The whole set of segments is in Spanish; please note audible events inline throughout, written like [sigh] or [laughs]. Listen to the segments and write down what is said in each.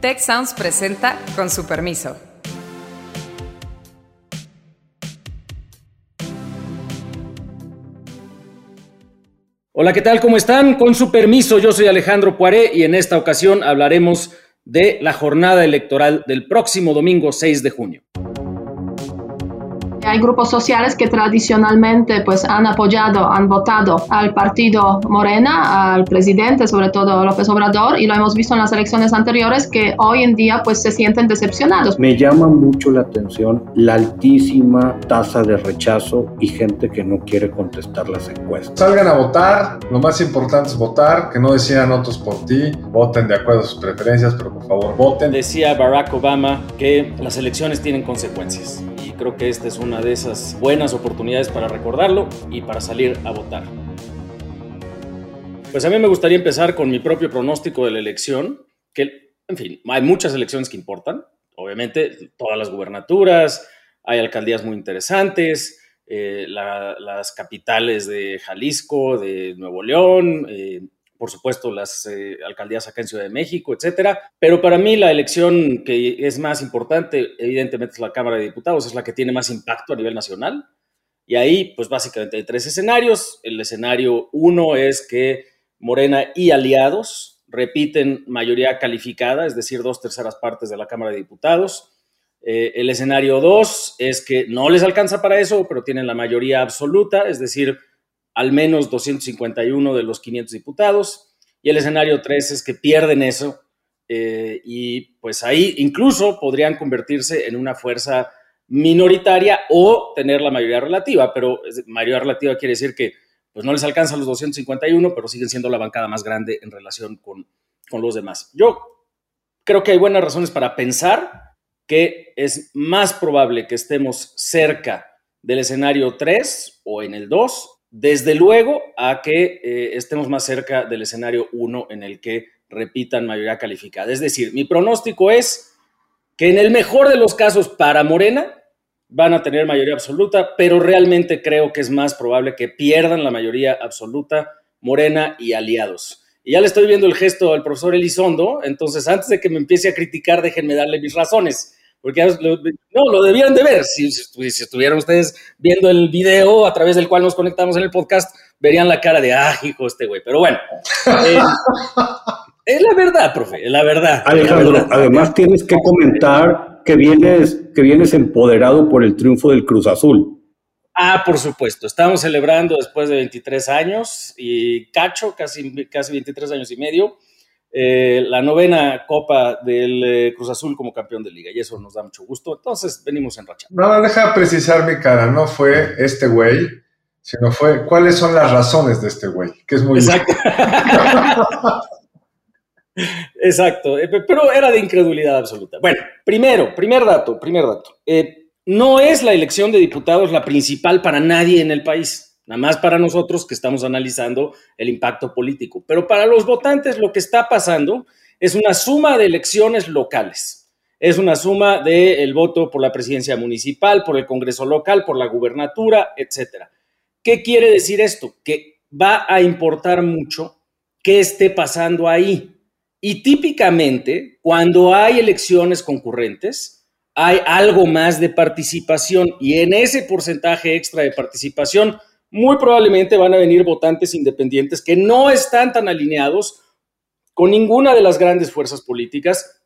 Tech Sounds presenta con su permiso. Hola, ¿qué tal? ¿Cómo están? Con su permiso, yo soy Alejandro Poiré y en esta ocasión hablaremos de la jornada electoral del próximo domingo 6 de junio. Hay grupos sociales que tradicionalmente pues, han apoyado, han votado al partido Morena, al presidente, sobre todo López Obrador, y lo hemos visto en las elecciones anteriores que hoy en día pues, se sienten decepcionados. Me llama mucho la atención la altísima tasa de rechazo y gente que no quiere contestar las encuestas. Salgan a votar, lo más importante es votar, que no decidan otros por ti, voten de acuerdo a sus preferencias, pero por favor voten. Decía Barack Obama que las elecciones tienen consecuencias creo que esta es una de esas buenas oportunidades para recordarlo y para salir a votar. Pues a mí me gustaría empezar con mi propio pronóstico de la elección, que, en fin, hay muchas elecciones que importan, obviamente todas las gubernaturas, hay alcaldías muy interesantes, eh, las capitales de Jalisco, de Nuevo León, eh, por supuesto, las eh, alcaldías acá en Ciudad de México, etcétera. Pero para mí la elección que es más importante, evidentemente, es la Cámara de Diputados, es la que tiene más impacto a nivel nacional. Y ahí, pues básicamente hay tres escenarios. El escenario uno es que Morena y aliados repiten mayoría calificada, es decir, dos terceras partes de la Cámara de Diputados. Eh, el escenario dos es que no les alcanza para eso, pero tienen la mayoría absoluta, es decir, al menos 251 de los 500 diputados. Y el escenario 3 es que pierden eso eh, y pues ahí incluso podrían convertirse en una fuerza minoritaria o tener la mayoría relativa, pero mayoría relativa quiere decir que pues no les alcanza los 251, pero siguen siendo la bancada más grande en relación con, con los demás. Yo creo que hay buenas razones para pensar que es más probable que estemos cerca del escenario 3 o en el 2 desde luego a que eh, estemos más cerca del escenario 1 en el que repitan mayoría calificada. Es decir, mi pronóstico es que en el mejor de los casos para Morena van a tener mayoría absoluta, pero realmente creo que es más probable que pierdan la mayoría absoluta Morena y aliados. Y ya le estoy viendo el gesto al profesor Elizondo, entonces antes de que me empiece a criticar, déjenme darle mis razones. Porque no, lo debieron de ver. Si, estuvieran ustedes viendo el video a través del cual nos conectamos en el podcast, verían la cara de, ah, hijo, este güey. Pero bueno, eh, [laughs] es la verdad, profe, es la verdad. Alejandro, además tienes que comentar que vienes, que vienes empoderado por el triunfo del Cruz Azul. Ah, por supuesto. Estamos celebrando después de 23 años y cacho, casi, casi 23 años y medio. Eh, la novena Copa del eh, Cruz Azul como campeón de liga y eso nos da mucho gusto. Entonces venimos en racha. No, deja precisar mi cara, no fue este güey, sino fue cuáles son las razones de este güey, que es muy... Exacto. [laughs] Exacto, eh, pero era de incredulidad absoluta. Bueno, primero, primer dato, primer dato. no es la elección de diputados la principal para nadie en el país nada más para nosotros que estamos analizando el impacto político. Pero para los votantes lo que está pasando es una suma de elecciones locales. Es una suma del voto por la presidencia municipal, por el Congreso local, por la gubernatura, etcétera. ¿Qué quiere decir esto? Que va a importar mucho qué esté pasando ahí. Y típicamente, cuando hay elecciones concurrentes, hay algo más de participación y en ese porcentaje extra de participación muy probablemente van a venir votantes independientes que no están tan alineados con ninguna de las grandes fuerzas políticas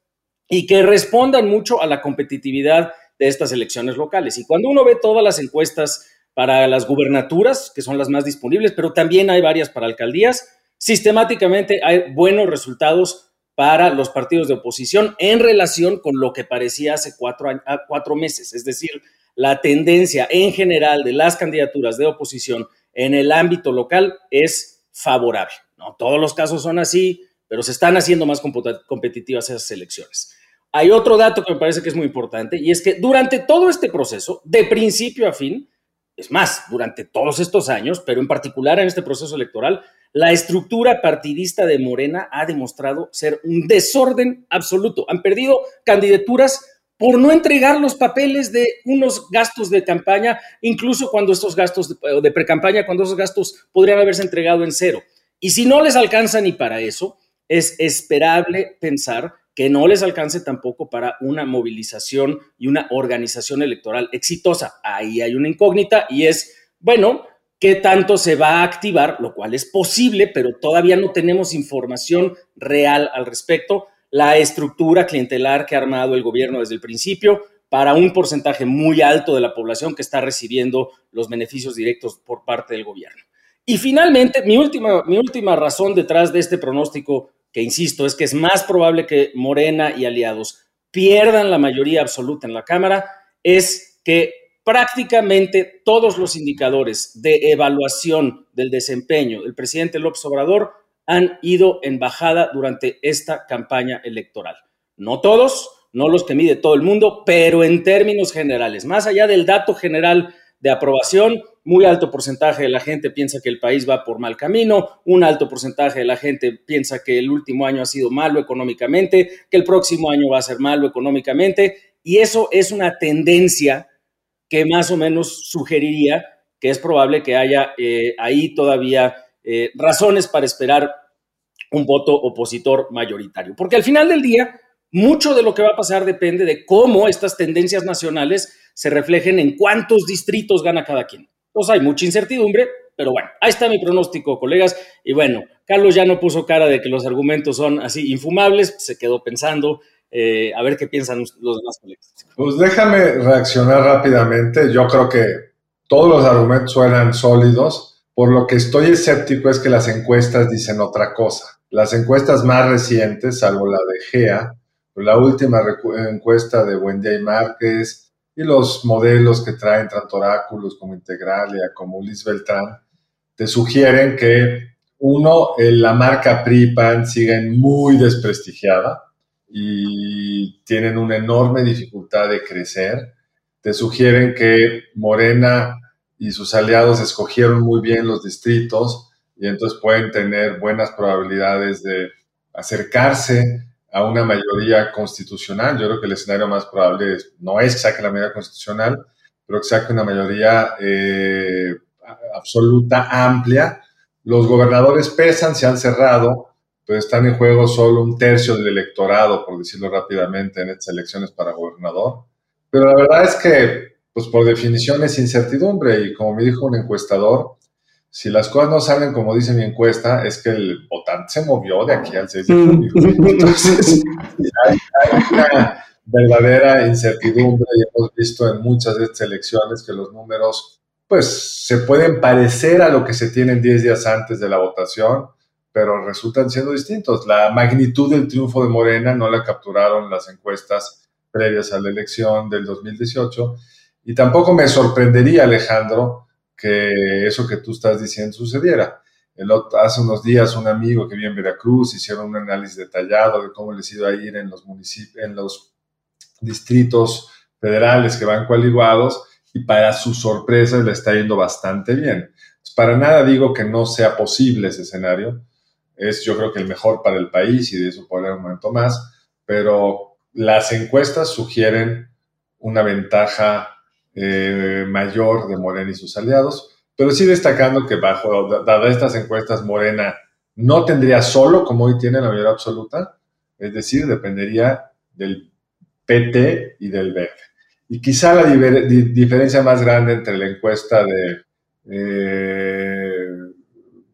y que respondan mucho a la competitividad de estas elecciones locales. Y cuando uno ve todas las encuestas para las gubernaturas, que son las más disponibles, pero también hay varias para alcaldías, sistemáticamente hay buenos resultados para los partidos de oposición en relación con lo que parecía hace cuatro, cuatro meses. Es decir, la tendencia en general de las candidaturas de oposición en el ámbito local es favorable. No todos los casos son así, pero se están haciendo más competitivas esas elecciones. Hay otro dato que me parece que es muy importante y es que durante todo este proceso, de principio a fin, es más, durante todos estos años, pero en particular en este proceso electoral, la estructura partidista de Morena ha demostrado ser un desorden absoluto. Han perdido candidaturas por no entregar los papeles de unos gastos de campaña, incluso cuando estos gastos de, de pre-campaña, cuando esos gastos podrían haberse entregado en cero. Y si no les alcanza ni para eso, es esperable pensar que no les alcance tampoco para una movilización y una organización electoral exitosa. Ahí hay una incógnita y es, bueno, qué tanto se va a activar, lo cual es posible, pero todavía no tenemos información real al respecto, la estructura clientelar que ha armado el gobierno desde el principio para un porcentaje muy alto de la población que está recibiendo los beneficios directos por parte del gobierno. Y finalmente, mi última, mi última razón detrás de este pronóstico, que insisto, es que es más probable que Morena y aliados pierdan la mayoría absoluta en la Cámara, es que prácticamente todos los indicadores de evaluación del desempeño del presidente López Obrador han ido en bajada durante esta campaña electoral. No todos, no los que mide todo el mundo, pero en términos generales, más allá del dato general de aprobación, muy alto porcentaje de la gente piensa que el país va por mal camino, un alto porcentaje de la gente piensa que el último año ha sido malo económicamente, que el próximo año va a ser malo económicamente, y eso es una tendencia que más o menos sugeriría que es probable que haya eh, ahí todavía eh, razones para esperar un voto opositor mayoritario. Porque al final del día, mucho de lo que va a pasar depende de cómo estas tendencias nacionales se reflejen en cuántos distritos gana cada quien. Entonces hay mucha incertidumbre, pero bueno, ahí está mi pronóstico, colegas. Y bueno, Carlos ya no puso cara de que los argumentos son así infumables, se quedó pensando eh, a ver qué piensan los demás colegas. Pues déjame reaccionar rápidamente. Yo creo que todos los argumentos suenan sólidos. Por lo que estoy escéptico es que las encuestas dicen otra cosa. Las encuestas más recientes, salvo la de GEA, la última encuesta de Buendía y Márquez y los modelos que traen tanto Oráculos como Integralia, como Liz Beltrán, te sugieren que, uno, la marca PRIPAN sigue muy desprestigiada y tienen una enorme dificultad de crecer. Te sugieren que Morena y sus aliados escogieron muy bien los distritos y entonces pueden tener buenas probabilidades de acercarse a una mayoría constitucional. Yo creo que el escenario más probable no es que saque la mayoría constitucional, pero que saque una mayoría eh, absoluta, amplia. Los gobernadores pesan, se han cerrado, pues están en juego solo un tercio del electorado, por decirlo rápidamente, en estas elecciones para gobernador. Pero la verdad es que, pues por definición es incertidumbre y como me dijo un encuestador, si las cosas no salen como dice mi encuesta, es que el votante se movió de aquí al 6 de junio. Entonces, hay, una verdadera incertidumbre y hemos visto en muchas de estas elecciones que los números pues se pueden parecer a lo que se tienen 10 días antes de la votación, pero resultan siendo distintos. La magnitud del triunfo de Morena no la capturaron las encuestas previas a la elección del 2018 y tampoco me sorprendería, Alejandro, que eso que tú estás diciendo sucediera. Hace unos días un amigo que vive en Veracruz hicieron un análisis detallado de cómo les iba a ir en los en los distritos federales que van coaligados y para su sorpresa le está yendo bastante bien. para nada digo que no sea posible ese escenario, es yo creo que el mejor para el país y de eso por un momento más, pero las encuestas sugieren una ventaja eh, mayor de Morena y sus aliados, pero sí destacando que bajo, dadas estas encuestas, Morena no tendría solo, como hoy tiene la mayoría absoluta, es decir, dependería del PT y del Verde. Y quizá la diferencia más grande entre la encuesta de eh,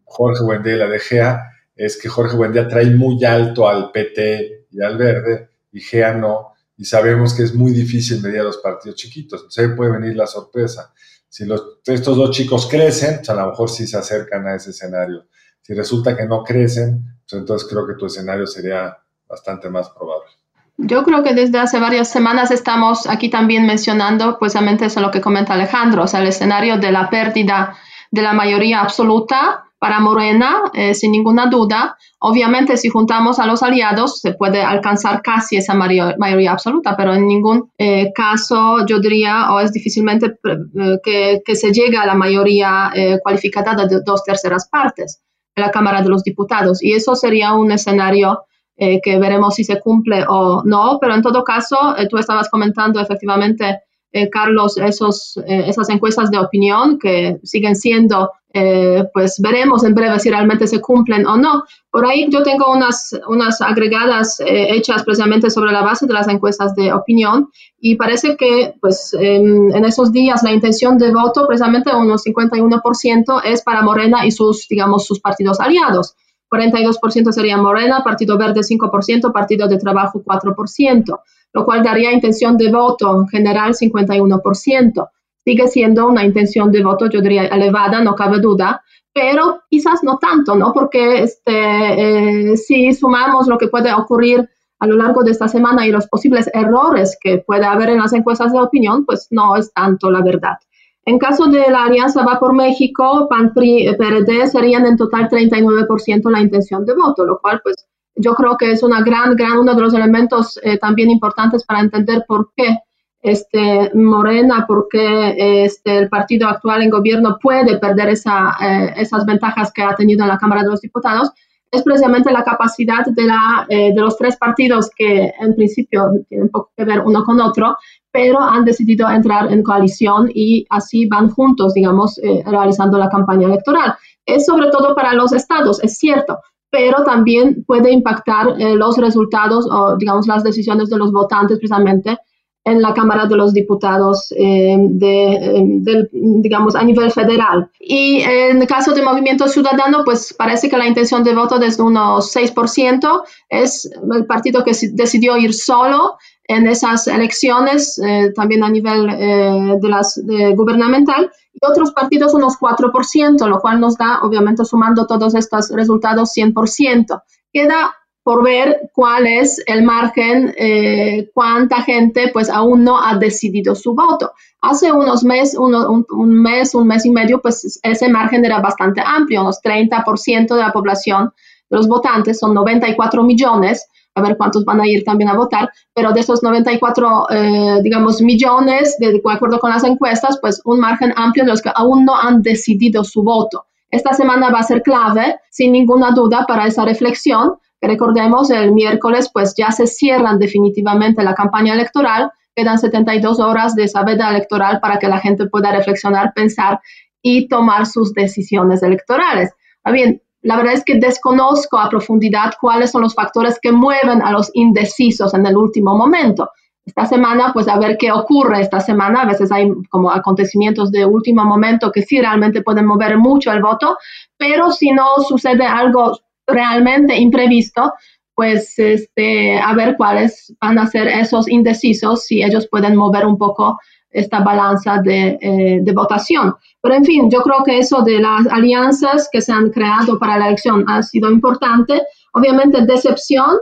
Jorge Buendía y la de GEA es que Jorge Buendía trae muy alto al PT y al Verde y GEA no, y sabemos que es muy difícil medir a los partidos chiquitos. Entonces ahí puede venir la sorpresa. Si estos dos chicos crecen, pues a lo mejor sí se acercan a ese escenario. Si resulta que no crecen, pues entonces creo que tu escenario sería bastante más probable. Yo creo que desde hace varias semanas estamos aquí también mencionando precisamente eso lo que comenta Alejandro, o sea, el escenario de la pérdida de la mayoría absoluta para Morena, eh, sin ninguna duda. Obviamente, si juntamos a los aliados, se puede alcanzar casi esa mayoría absoluta, pero en ningún eh, caso yo diría, o es difícilmente eh, que, que, se llegue a la mayoría cualificada de dos terceras partes en la Cámara de los Diputados. Y eso sería un escenario que veremos si se cumple o no, pero en todo caso, tú estabas comentando efectivamente eh, Carlos, esos, eh, esas encuestas de opinión que siguen siendo, eh, pues veremos en breve si realmente se cumplen o no. Por ahí yo tengo unas, unas agregadas hechas precisamente sobre la base de las encuestas de opinión y parece que pues en, esos días la intención de voto, precisamente unos 51%, es para Morena y sus, digamos, sus partidos aliados. 42% sería Morena, Partido Verde 5%, Partido de Trabajo 4% lo cual daría intención de voto en general 51%. Sigue siendo una intención de voto, yo diría, elevada, no cabe duda, pero quizás no tanto, ¿no? Porque este, eh, si sumamos lo que puede ocurrir a lo largo de esta semana y los posibles errores que puede haber en las encuestas de opinión, pues no es tanto la verdad. En caso de la Alianza Va por México, PAN, PRI, PRD serían en total 39% la intención de voto, lo cual pues yo creo que es una gran, gran, uno de los elementos eh, también importantes para entender por qué este, Morena, por qué este, el partido actual en gobierno puede perder esa, eh, esas ventajas que ha tenido en la Cámara de los Diputados, es precisamente la capacidad de, la, eh, de los tres partidos que en principio tienen poco que ver uno con otro, pero han decidido entrar en coalición y así van juntos, digamos, realizando la campaña electoral. Es sobre todo para los estados, es cierto, pero también puede impactar eh, los resultados o, digamos, las decisiones de los votantes precisamente en la Cámara de los Diputados eh, de, eh, digamos, a nivel federal. Y en el caso del Movimiento Ciudadano, pues parece que la intención de voto desde unos 6% es el partido que decidió ir solo en esas elecciones, también a nivel de las gubernamental, y otros partidos unos 4%, lo cual nos da, obviamente, sumando todos estos resultados, 100%. Queda por ver cuál es el margen, eh, cuánta gente pues aún no ha decidido su voto. Hace unos meses, un, un, mes, un mes y medio, pues ese margen era bastante amplio, unos 30% de la población de los votantes, son 94 millones, a ver cuántos van a ir también a votar, pero de esos 94, eh, digamos, millones, de, acuerdo con las encuestas, pues un margen amplio de los que aún no han decidido su voto. Esta semana va a ser clave, sin ninguna duda, para esa reflexión. Recordemos, el miércoles pues ya se cierran definitivamente la campaña electoral, quedan 72 horas de esa veda electoral para que la gente pueda reflexionar, pensar y tomar sus decisiones electorales. bien, la verdad es que desconozco a profundidad cuáles son los factores que mueven a los indecisos en el último momento. Esta semana, pues a ver qué ocurre esta semana. A veces hay como acontecimientos de último momento que sí realmente pueden mover mucho el voto, pero si no sucede algo realmente imprevisto, pues este, a ver cuáles van a ser esos indecisos, si ellos pueden mover un poco esta balanza de, eh, de, votación. Pero en fin, yo creo que eso de las alianzas que se han creado para la elección ha sido importante. Obviamente, decepción,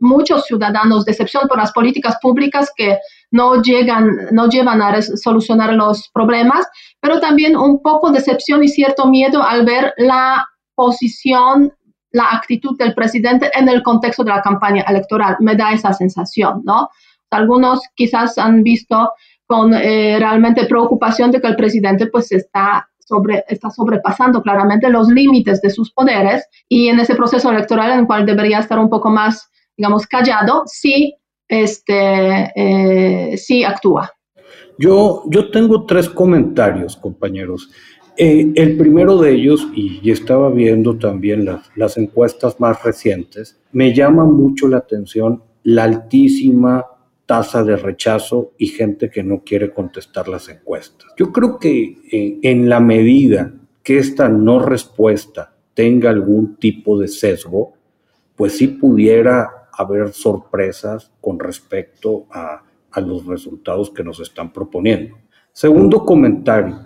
muchos ciudadanos, decepción por las políticas públicas que no, llegan, no llevan a solucionar los problemas, pero también un poco decepción y cierto miedo al ver la posición la actitud del presidente en el contexto de la campaña electoral. Me da esa sensación, ¿no? Algunos quizás han visto con eh, realmente preocupación de que el presidente pues está, sobre, está sobrepasando claramente los límites de sus poderes y en ese proceso electoral en el cual debería estar un poco más, digamos, callado, sí, este, eh, sí actúa. Yo, yo tengo tres comentarios, compañeros. Eh, el primero de ellos, y, estaba viendo también las, encuestas más recientes, me llama mucho la atención la altísima tasa de rechazo y gente que no quiere contestar las encuestas. Yo creo que eh, en la medida que esta no respuesta tenga algún tipo de sesgo, pues sí pudiera haber sorpresas con respecto a, los resultados que nos están proponiendo. Segundo comentario,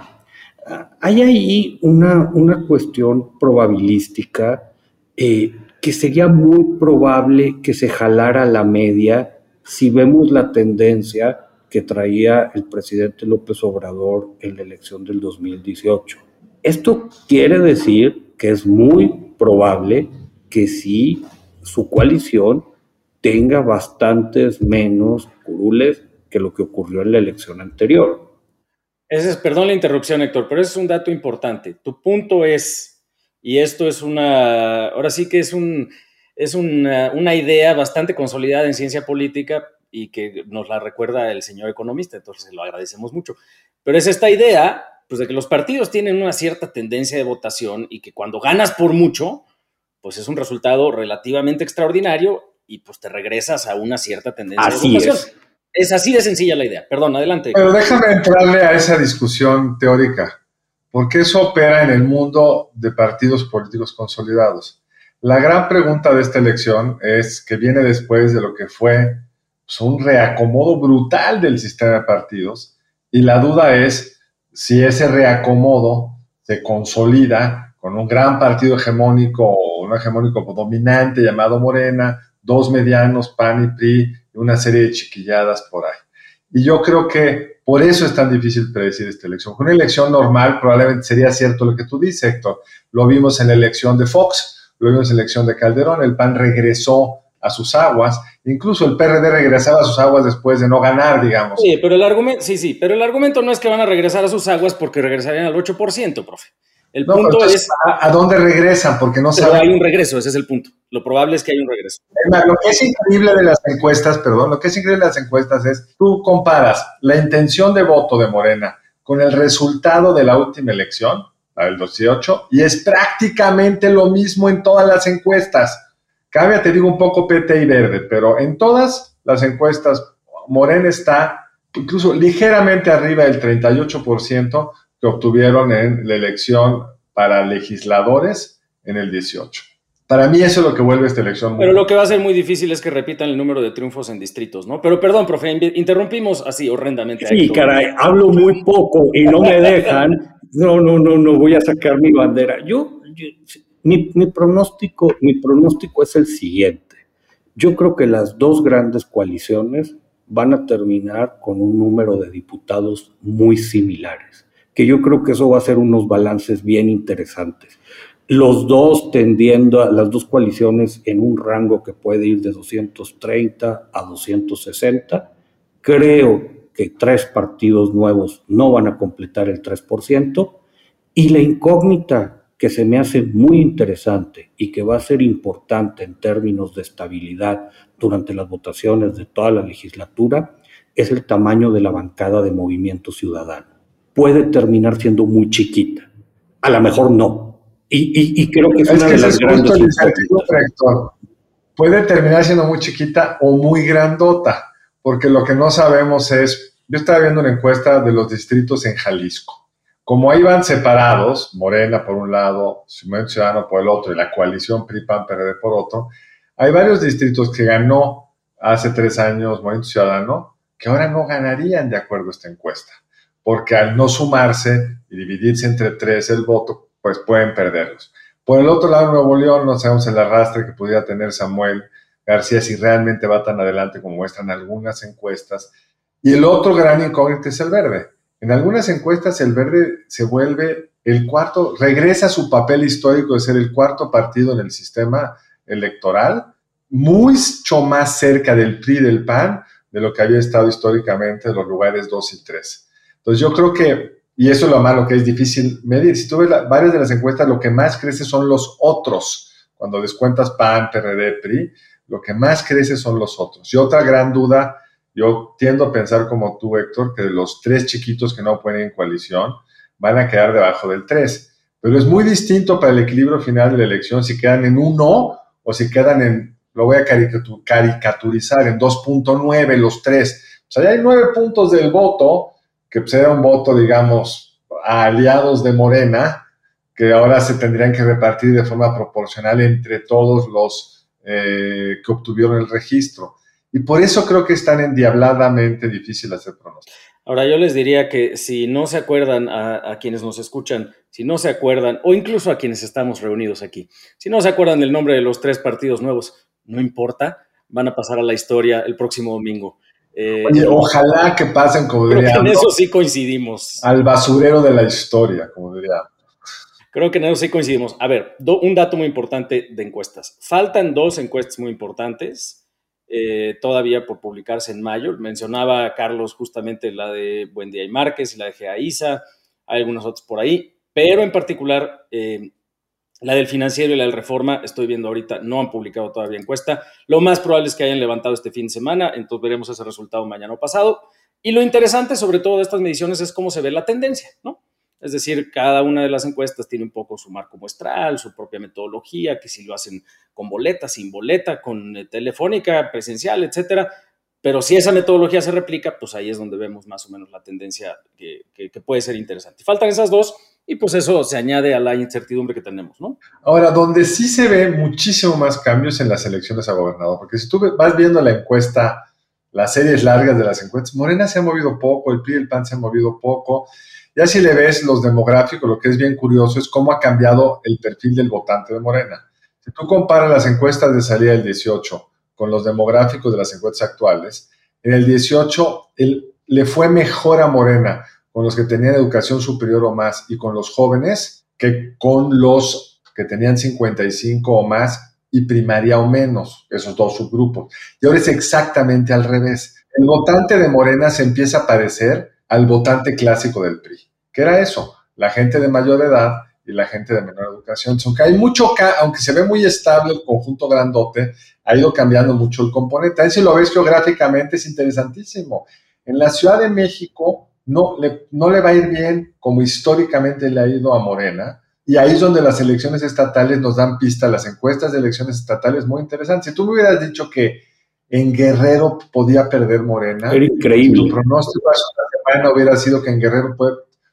hay ahí una, una cuestión probabilística eh, que sería muy probable que se jalara la media si vemos la tendencia que traía el presidente López Obrador en la elección del 2018. Esto quiere decir que es muy probable que sí su coalición tenga bastantes menos curules que lo que ocurrió en la elección anterior. Ese es, perdón la interrupción, Héctor, pero ese es un dato importante. Tu punto es, y esto es una, ahora sí que es un, es una, idea bastante consolidada en ciencia política, y que nos la recuerda el señor economista, entonces se lo agradecemos mucho. Pero es esta idea, pues de que los partidos tienen una cierta tendencia de votación y que cuando ganas por mucho, pues es un resultado relativamente extraordinario y pues te regresas a una cierta tendencia de votación. Es. Es así de sencilla la idea. Perdón, adelante. Pero déjame entrarle a esa discusión teórica, porque eso opera en el mundo de partidos políticos consolidados. La gran pregunta de esta elección es que viene después de lo que fue pues, un reacomodo brutal del sistema de partidos y la duda es si ese reacomodo se consolida con un gran partido hegemónico o un hegemónico dominante llamado Morena, dos medianos, PAN y PRI, y una serie de chiquilladas por ahí. Y yo creo que por eso es tan difícil predecir esta elección. Con una elección normal probablemente sería cierto lo que tú dices, Héctor. Lo vimos en la elección de Fox, luego en la elección de Calderón, el PAN regresó a sus aguas, incluso el PRD regresaba a sus aguas después de no ganar, digamos. Sí, pero el argumento, sí, sí, pero el argumento no es que van a regresar a sus aguas porque regresarían al 8%, profe. El punto es ¿a, dónde regresan, porque no saben. hay un regreso, ese es el punto. Lo probable es que haya un regreso. Lo que es increíble de las encuestas, perdón, lo que es increíble de las encuestas es tú comparas la intención de voto de Morena con el resultado de la última elección el 18, y es prácticamente lo mismo en todas las encuestas. Cabe, te digo, un poco PT y verde, pero en todas las encuestas, Morena está incluso ligeramente arriba del 38% que obtuvieron en la elección para legisladores en el 18. Para mí eso es lo que vuelve esta elección. Muy Pero lo que va a ser muy difícil es que repitan el número de triunfos en distritos, ¿no? Pero perdón, profe, interrumpimos así horrendamente. Sí, caray, hablo muy poco y no me dejan no, no, no, no voy a sacar mi bandera. Yo, mi, pronóstico, mi pronóstico es el siguiente. Yo creo que las dos grandes coaliciones van a terminar con un número de diputados muy similares, que yo creo que eso va a ser unos balances bien interesantes. Los dos tendiendo a las dos coaliciones en un rango que puede ir de 230 a 260. Creo que tres partidos nuevos no van a completar el 3%, y la incógnita que se me hace muy interesante y que va a ser importante en términos de estabilidad durante las votaciones de toda la legislatura es el tamaño de la bancada de movimiento ciudadano. Puede terminar siendo muy chiquita, a lo mejor no. Y, creo que es, una de las grandes Puede terminar siendo muy chiquita o muy grandota porque lo que no sabemos es, yo estaba viendo una encuesta de los distritos en Jalisco. Como ahí van separados, Morena por un lado, Movimiento Ciudadano por el otro y la coalición PRI-PAN-PRD por otro, hay varios distritos que ganó hace tres años Movimiento Ciudadano que ahora no ganarían de acuerdo a esta encuesta, porque al no sumarse y dividirse entre tres el voto, pues pueden perderlos. Por el otro lado, Nuevo León, no sabemos el arrastre que pudiera tener Samuel García si realmente va tan adelante como muestran algunas encuestas. Y el otro gran incógnito es el verde. En algunas encuestas el verde se vuelve el cuarto, regresa a su papel histórico de ser el cuarto partido en el sistema electoral, mucho más cerca del PRI del PAN de lo que había estado históricamente en los lugares 2 y 3. Entonces yo creo que, y eso es lo malo, que es difícil medir, si tú ves varias de las encuestas, lo que más crece son los otros, cuando descuentas PAN, PRD, PRI, lo que más crece son los otros. Y otra gran duda, yo tiendo a pensar como tú, Héctor, que los tres chiquitos que no pueden en coalición van a quedar debajo del 3. Pero es muy distinto para el equilibrio final de la elección si quedan en 1 o si quedan en, lo voy a caricaturizar, en 2.9 los tres. O sea, ya hay nueve puntos del voto, que será pues, un voto, digamos, a aliados de Morena, que ahora se tendrían que repartir de forma proporcional entre todos los eh, que obtuvieron el registro. Y por eso creo que es tan endiabladamente difícil hacer pronósticos. Ahora yo les diría que si no se acuerdan a, quienes nos escuchan, si no se acuerdan, o incluso a quienes estamos reunidos aquí, si no se acuerdan del nombre de los tres partidos nuevos, no importa, van a pasar a la historia el próximo domingo. Eh, ojalá que pasen, como diría. En eso sí coincidimos. Al basurero de la historia, como diría. Creo que en eso sí coincidimos. A ver, un dato muy importante de encuestas. Faltan dos encuestas muy importantes eh, todavía por publicarse en mayo. Mencionaba Carlos justamente la de Buendía y Márquez y la de Geaiza, hay algunas otras por ahí, pero en particular eh, La del financiero y la del reforma, estoy viendo ahorita, no han publicado todavía encuesta. Lo más probable es que hayan levantado este fin de semana, entonces veremos ese resultado mañana o pasado. Y lo interesante sobre todo de estas mediciones es cómo se ve la tendencia, ¿no? Es decir, cada una de las encuestas tiene un poco su marco muestral, su propia metodología, que si lo hacen con boleta, sin boleta, con eh, telefónica, presencial, etcétera. Pero si esa metodología se replica, pues ahí es donde vemos más o menos la tendencia que, puede ser interesante. Faltan esas dos y pues eso se añade a la incertidumbre que tenemos, ¿no? Ahora, donde sí se ve muchísimo más cambios en las elecciones a gobernador, porque si tú vas viendo la encuesta, las series largas de las encuestas, Morena se ha movido poco, el PRI y el PAN se han movido poco, ya si le ves los demográficos, lo que es bien curioso es cómo ha cambiado el perfil del votante de Morena. Si tú comparas las encuestas de salida del 18 con los demográficos de las encuestas actuales, en el 18 le fue mejor a Morena con los que tenían educación superior o más y con los jóvenes que con los que tenían 55 o más y primaria o menos, esos dos subgrupos. Y ahora es exactamente al revés. El votante de Morena se empieza a parecer al votante clásico del PRI. ¿Qué era eso? La gente de mayor edad y la gente de menor educación. Aunque hay mucho, aunque se ve muy estable el conjunto grandote, ha ido cambiando mucho el componente. Ahí si lo ves geográficamente es interesantísimo. En la Ciudad de México no le, no le va a ir bien como históricamente le ha ido a Morena. Y ahí es donde las elecciones estatales nos dan pista, las encuestas de elecciones estatales muy interesantes. Si tú me hubieras dicho que en Guerrero podía perder Morena, Era increíble. Tu pronóstico hace no hubiera sido que en Guerrero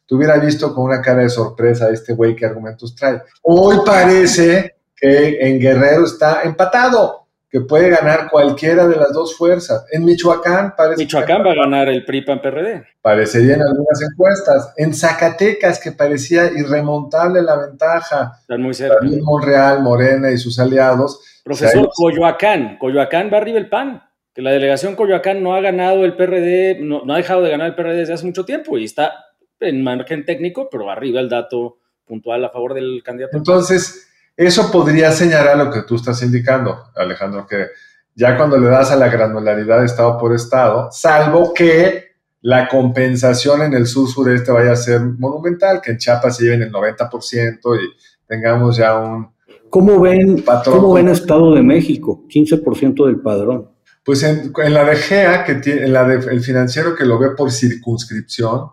te hubiera visto con una cara de sorpresa a este güey que argumentos trae. Hoy parece que en Guerrero está empatado, que puede ganar cualquiera de las dos fuerzas. En Michoacán parece. Michoacán va a ganar el PRI PAN PRD. Parecería en algunas encuestas. En Zacatecas, que parecía irremontable la ventaja. Están muy cerca. También Monreal, Morena y sus aliados. Profesor, Coyoacán. Coyoacán va arriba el PAN que la delegación Coyoacán no ha ganado el PRD, no, ha dejado de ganar el PRD desde hace mucho tiempo y está en margen técnico, pero arriba el dato puntual a favor del candidato. Entonces, eso podría señalar lo que tú estás indicando, Alejandro, que ya cuando le das a la granularidad estado por estado, salvo que la compensación en el sur-sureste vaya a ser monumental, que en Chiapas se lleven el 90% y tengamos ya un... ¿Cómo ven, patrón? ¿Cómo ven Estado de México? 15% del padrón. Pues en, la de GEA, que tiene, en la de, el financiero que lo ve por circunscripción,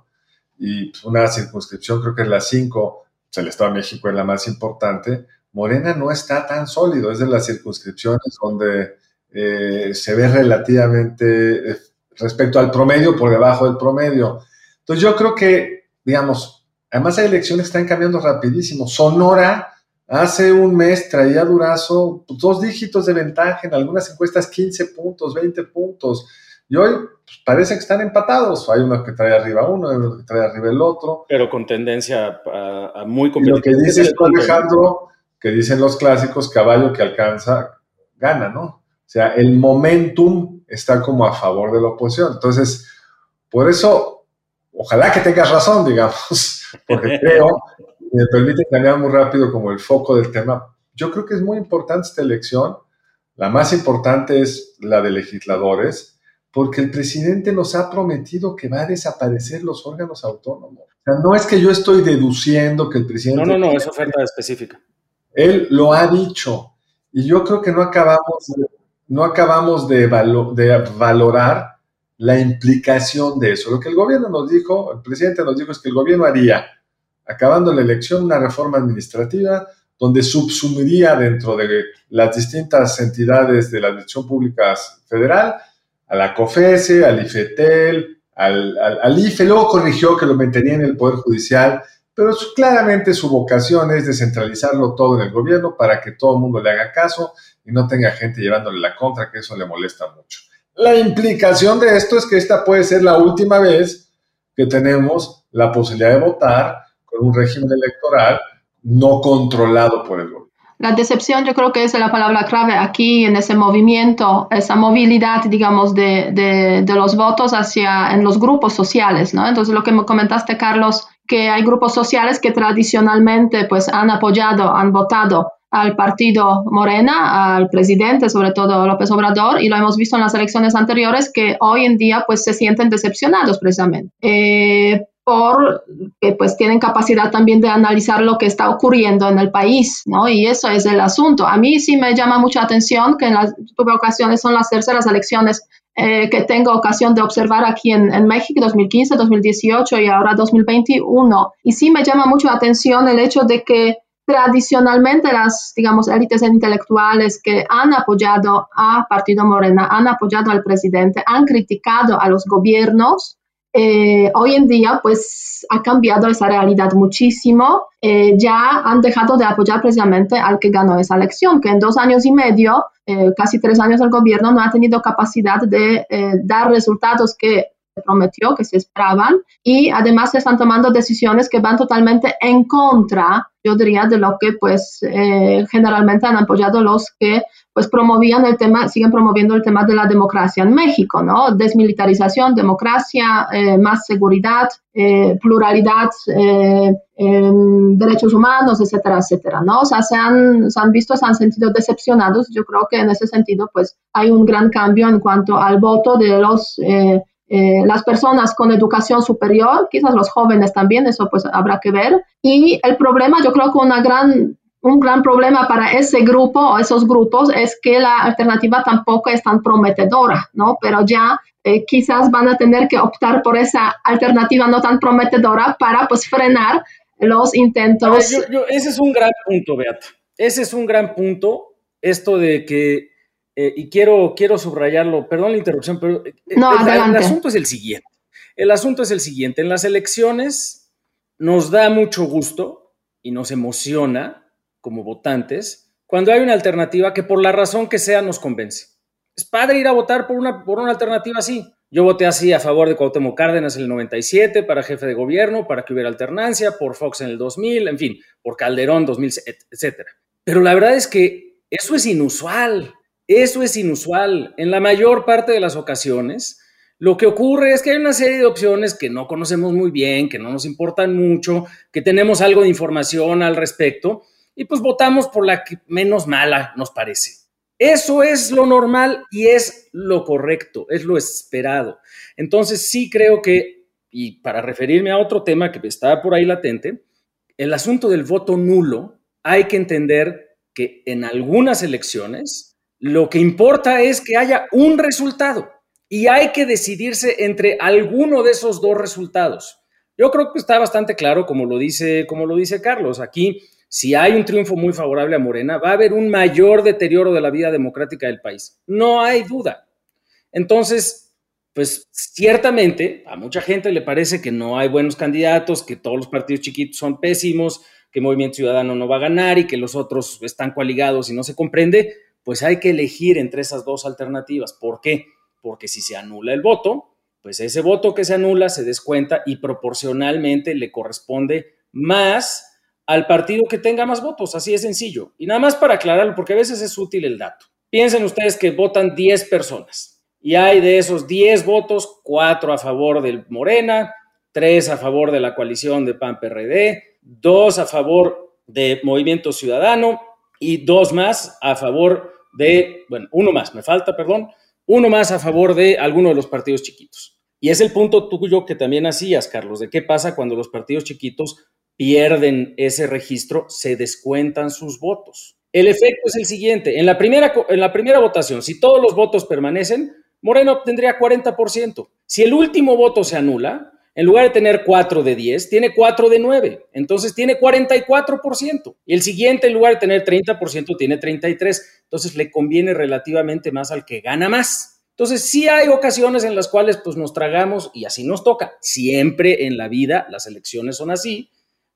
y pues, una circunscripción creo que es la 5, pues, el Estado de México es la más importante, Morena no está tan sólido, es de las circunscripciones donde eh, se ve relativamente eh, respecto al promedio por debajo del promedio. Entonces yo creo que, digamos, además hay elecciones están cambiando rapidísimo. Sonora Hace un mes traía Durazo dos dígitos de ventaja, en algunas encuestas 15 puntos, 20 puntos. Y hoy pues, parece que están empatados. Hay uno que trae arriba uno, hay uno que trae arriba el otro. Pero con tendencia a, muy competitiva. Lo que dice Alejandro, que dicen los clásicos, caballo que alcanza, gana, ¿no? O sea, el momentum está como a favor de la oposición. Entonces, por eso, ojalá que tengas razón, [laughs] digamos, porque [laughs] creo me permite cambiar muy rápido como el foco del tema. Yo creo que es muy importante esta elección. La más importante es la de legisladores, porque el presidente nos ha prometido que va a desaparecer los órganos autónomos. O sea, no es que yo estoy deduciendo que el presidente... No, no, no, es oferta específica. Él lo ha dicho. Y yo creo que no acabamos, no acabamos de, de valorar la implicación de eso. Lo que el gobierno nos dijo, el presidente nos dijo es que el gobierno haría acabando la elección, una reforma administrativa donde subsumiría dentro de las distintas entidades de la Administración Pública Federal a la COFESE, al IFETEL, al, IFE, luego corrigió que lo mantenía en el Poder Judicial, pero claramente su vocación es descentralizarlo todo en el gobierno para que todo el mundo le haga caso y no tenga gente llevándole la contra, que eso le molesta mucho. La implicación de esto es que esta puede ser la última vez que tenemos la posibilidad de votar un régimen electoral no controlado por el gobierno. La decepción yo creo que es la palabra clave aquí en ese movimiento, esa movilidad, digamos, de, de, los votos hacia en los grupos sociales, ¿no? Entonces lo que me comentaste, Carlos, que hay grupos sociales que tradicionalmente pues han apoyado, han votado al partido Morena, al presidente, sobre todo López Obrador, y lo hemos visto en las elecciones anteriores, que hoy en día pues se sienten decepcionados precisamente. Eh, por que pues tienen capacidad también de analizar lo que está ocurriendo en el país, ¿no? Y eso es el asunto. A mí sí me llama mucha atención que en las ocasiones son las terceras elecciones eh, que tengo ocasión de observar aquí en, en, México, 2015, 2018 y ahora 2021. Y sí me llama mucho la atención el hecho de que tradicionalmente las, digamos, élites intelectuales que han apoyado a Partido Morena, han apoyado al presidente, han criticado a los gobiernos, eh, hoy en día pues ha cambiado esa realidad muchísimo. Eh, ya han dejado de apoyar precisamente al que ganó esa elección, que en dos años y medio, eh, casi tres años el gobierno no ha tenido capacidad de dar resultados que prometió, que se esperaban, y además se están tomando decisiones que van totalmente en contra, yo diría, de lo que pues eh, generalmente han apoyado los que pues promovían el tema, siguen promoviendo el tema de la democracia en México, ¿no? Desmilitarización, democracia, eh, más seguridad, eh, pluralidad, derechos humanos, etcétera, etcétera, ¿no? O sea, se han, se han visto, se han sentido decepcionados. Yo creo que en ese sentido, pues hay un gran cambio en cuanto al voto de los eh, las personas con educación superior, quizás los jóvenes también, eso pues habrá que ver. Y el problema, yo creo que una gran, un gran problema para ese grupo o esos grupos es que la alternativa tampoco es tan prometedora, ¿no? Pero ya eh, quizás van a tener que optar por esa alternativa no tan prometedora para pues frenar los intentos. ese es un gran punto, Beata. Ese es un gran punto, esto de que eh, y quiero, quiero subrayarlo, perdón la interrupción, pero eh, el, asunto es el siguiente. El asunto es el siguiente. En las elecciones nos da mucho gusto y nos emociona como votantes cuando hay una alternativa que por la razón que sea nos convence. Es padre ir a votar por una, por una alternativa así. Yo voté así a favor de Cuauhtémoc Cárdenas en el 97 para jefe de gobierno, para que hubiera alternancia, por Fox en el 2000, en fin, por Calderón 2000, etcétera. Pero la verdad es que eso es inusual. Eso es inusual. En la mayor parte de las ocasiones, lo que ocurre es que hay una serie de opciones que no conocemos muy bien, que no nos importan mucho, que tenemos algo de información al respecto, y pues votamos por la que menos mala nos parece. Eso es lo normal y es lo correcto, es lo esperado. Entonces sí creo que, y para referirme a otro tema que está por ahí latente, el asunto del voto nulo, hay que entender que en algunas elecciones, lo que importa es que haya un resultado y hay que decidirse entre alguno de esos dos resultados. Yo creo que está bastante claro, como lo dice, como lo dice Carlos. Aquí, si hay un triunfo muy favorable a Morena, va a haber un mayor deterioro de la vida democrática del país. No hay duda. Entonces, pues ciertamente a mucha gente le parece que no hay buenos candidatos, que todos los partidos chiquitos son pésimos, que Movimiento Ciudadano no va a ganar y que los otros están coaligados y no se comprende pues hay que elegir entre esas dos alternativas. ¿Por qué? Porque si se anula el voto, pues ese voto que se anula se descuenta y proporcionalmente le corresponde más al partido que tenga más votos, así de sencillo. Y nada más para aclararlo, porque a veces es útil el dato. Piensen ustedes que votan 10 personas y hay de esos 10 votos, 4 a favor del Morena, 3 a favor de la coalición de PAN-PRD, 2 a favor de Movimiento Ciudadano y 2 más a favor de, bueno, uno más, me falta, perdón, uno más a favor de alguno de los partidos chiquitos. Y es el punto tuyo que también hacías, Carlos, de qué pasa cuando los partidos chiquitos pierden ese registro, se descuentan sus votos. El efecto es el siguiente, en la primera, en la primera votación, si todos los votos permanecen, Moreno obtendría 40%. Si el último voto se anula, en lugar de tener 4 de 10, tiene 4 de 9. Entonces tiene 44%. Y el siguiente, en lugar de tener 30%, tiene 33%. Entonces le conviene relativamente más al que gana más. Entonces sí hay ocasiones en las cuales pues nos tragamos y así nos toca. Siempre en la vida las elecciones son así.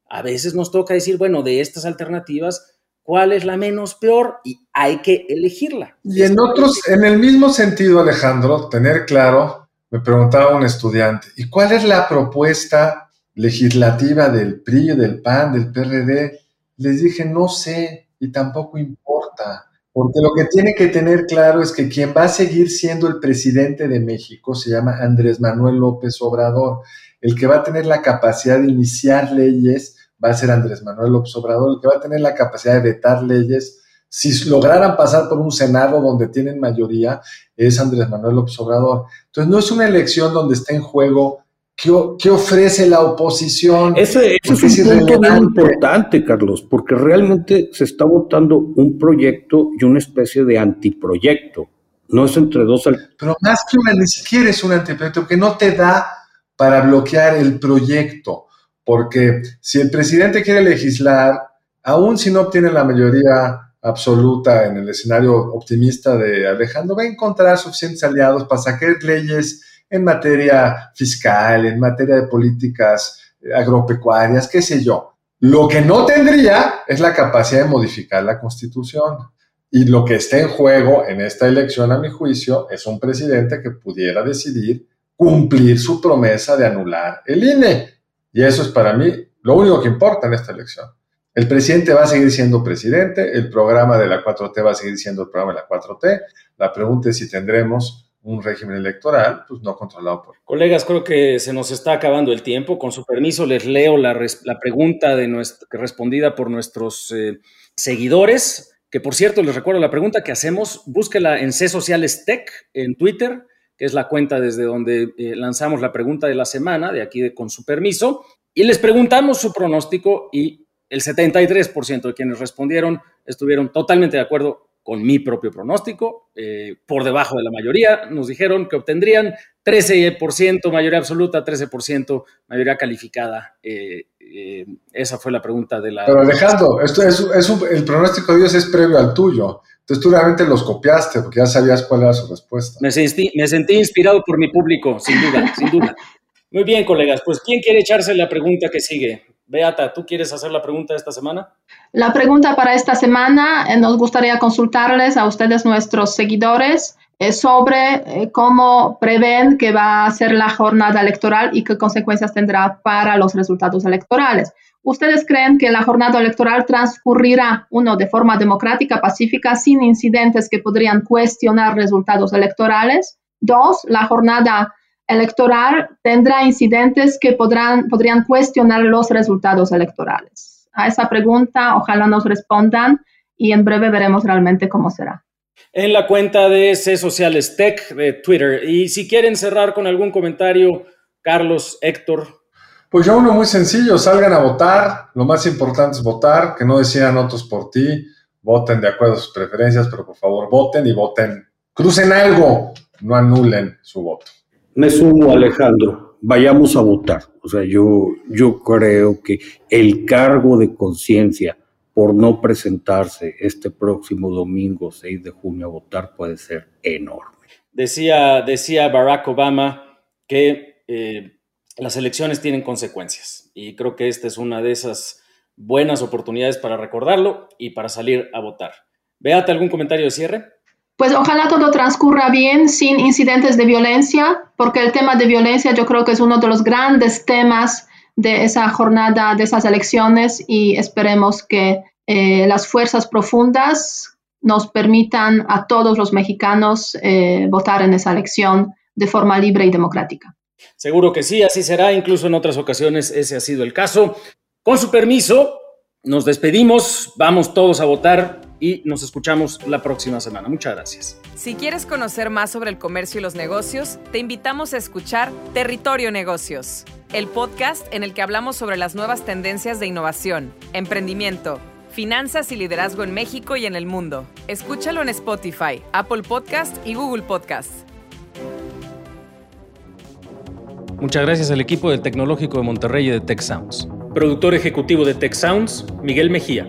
A veces nos toca decir, bueno, de estas alternativas, ¿cuál es la menos peor? Y hay que elegirla. Y en otros, en el mismo sentido, Alejandro, tener claro me preguntaba un estudiante, ¿y cuál es la propuesta legislativa del PRI, del PAN, del PRD? Les dije, no sé y tampoco importa, porque lo que tiene que tener claro es que quien va a seguir siendo el presidente de México se llama Andrés Manuel López Obrador. El que va a tener la capacidad de iniciar leyes va a ser Andrés Manuel López Obrador. El que va a tener la capacidad de vetar leyes si lograran pasar por un Senado donde tienen mayoría, es Andrés Manuel López Obrador. Entonces, no es una elección donde está en juego ¿Qué, ofrece la oposición? Ese, es un punto bien importante, Carlos, porque realmente se está votando un proyecto y una especie de antiproyecto. No es entre dos. Pero más que una, ni siquiera es un antiproyecto, que no te da para bloquear el proyecto. Porque si el presidente quiere legislar, aún si no obtiene la mayoría absoluta en el escenario optimista de Alejandro, va a encontrar suficientes aliados para sacar leyes en materia fiscal, en materia de políticas agropecuarias, qué sé yo. Lo que no tendría es la capacidad de modificar la constitución. Y lo que está en juego en esta elección, a mi juicio, es un presidente que pudiera decidir cumplir su promesa de anular el INE. Y eso es para mí lo único que importa en esta elección. El presidente va a seguir siendo presidente, el programa de la 4T va a seguir siendo el programa de la 4T. La pregunta es si tendremos un régimen electoral pues, no controlado por. Colegas, creo que se nos está acabando el tiempo. Con su permiso, les leo la, pregunta respondida por nuestros eh, seguidores. Que por cierto, les recuerdo la pregunta que hacemos. Búsquela en C Sociales Tech en Twitter, que es la cuenta desde donde eh, lanzamos la pregunta de la semana, de aquí de, con su permiso. Y les preguntamos su pronóstico y el 73% de quienes respondieron estuvieron totalmente de acuerdo con mi propio pronóstico, eh, por debajo de la mayoría. Nos dijeron que obtendrían 13% mayoría absoluta, 13% mayoría calificada. Eh, eh, esa fue la pregunta de la... Pero Alejandro, esto es, el pronóstico de Dios es previo al tuyo. Entonces tú realmente los copiaste porque ya sabías cuál era su respuesta. Me sentí, me sentí inspirado por mi público, sin duda, sin duda. [laughs] Muy bien, colegas. Pues, ¿quién quiere echarse la pregunta que sigue? Beata, ¿tú quieres hacer la pregunta esta semana? La pregunta para esta semana eh, nos gustaría consultarles a ustedes, nuestros seguidores, eh, sobre eh, cómo prevén que va a ser la jornada electoral y qué consecuencias tendrá para los resultados electorales. ¿Ustedes creen que la jornada electoral transcurrirá, uno, de forma democrática, pacífica, sin incidentes que podrían cuestionar resultados electorales? Dos, la jornada electoral tendrá incidentes que podrán, podrían cuestionar los resultados electorales. A esa pregunta, ojalá nos respondan y en breve veremos realmente cómo será. En la cuenta de C Sociales Tech de Twitter. Y si quieren cerrar con algún comentario, Carlos, Héctor. Pues yo uno muy sencillo, salgan a votar. Lo más importante es votar, que no decían otros por ti. Voten de acuerdo a sus preferencias, pero por favor voten y voten. Crucen algo, no anulen su voto. Me sumo, Alejandro. Vayamos a votar. O sea, yo, yo creo que el cargo de conciencia por no presentarse este próximo domingo 6 de junio a votar puede ser enorme. Decía, decía Barack Obama que eh, las elecciones tienen consecuencias y creo que esta es una de esas buenas oportunidades para recordarlo y para salir a votar. Véate algún comentario de cierre. Pues ojalá todo transcurra bien, sin incidentes de violencia, porque el tema de violencia yo creo que es uno de los grandes temas de esa jornada, de esas elecciones, y esperemos que eh, las fuerzas profundas nos permitan a todos los mexicanos eh, votar en esa elección de forma libre y democrática. Seguro que sí, así será, incluso en otras ocasiones ese ha sido el caso. Con su permiso, nos despedimos, vamos todos a votar y nos escuchamos la próxima semana. Muchas gracias. Si quieres conocer más sobre el comercio y los negocios, te invitamos a escuchar Territorio Negocios, el podcast en el que hablamos sobre las nuevas tendencias de innovación, emprendimiento, finanzas y liderazgo en México y en el mundo. Escúchalo en Spotify, Apple Podcast y Google Podcast. Muchas gracias al equipo del Tecnológico de Monterrey y de Tech Sounds. Productor ejecutivo de Tech Sounds, Miguel Mejía.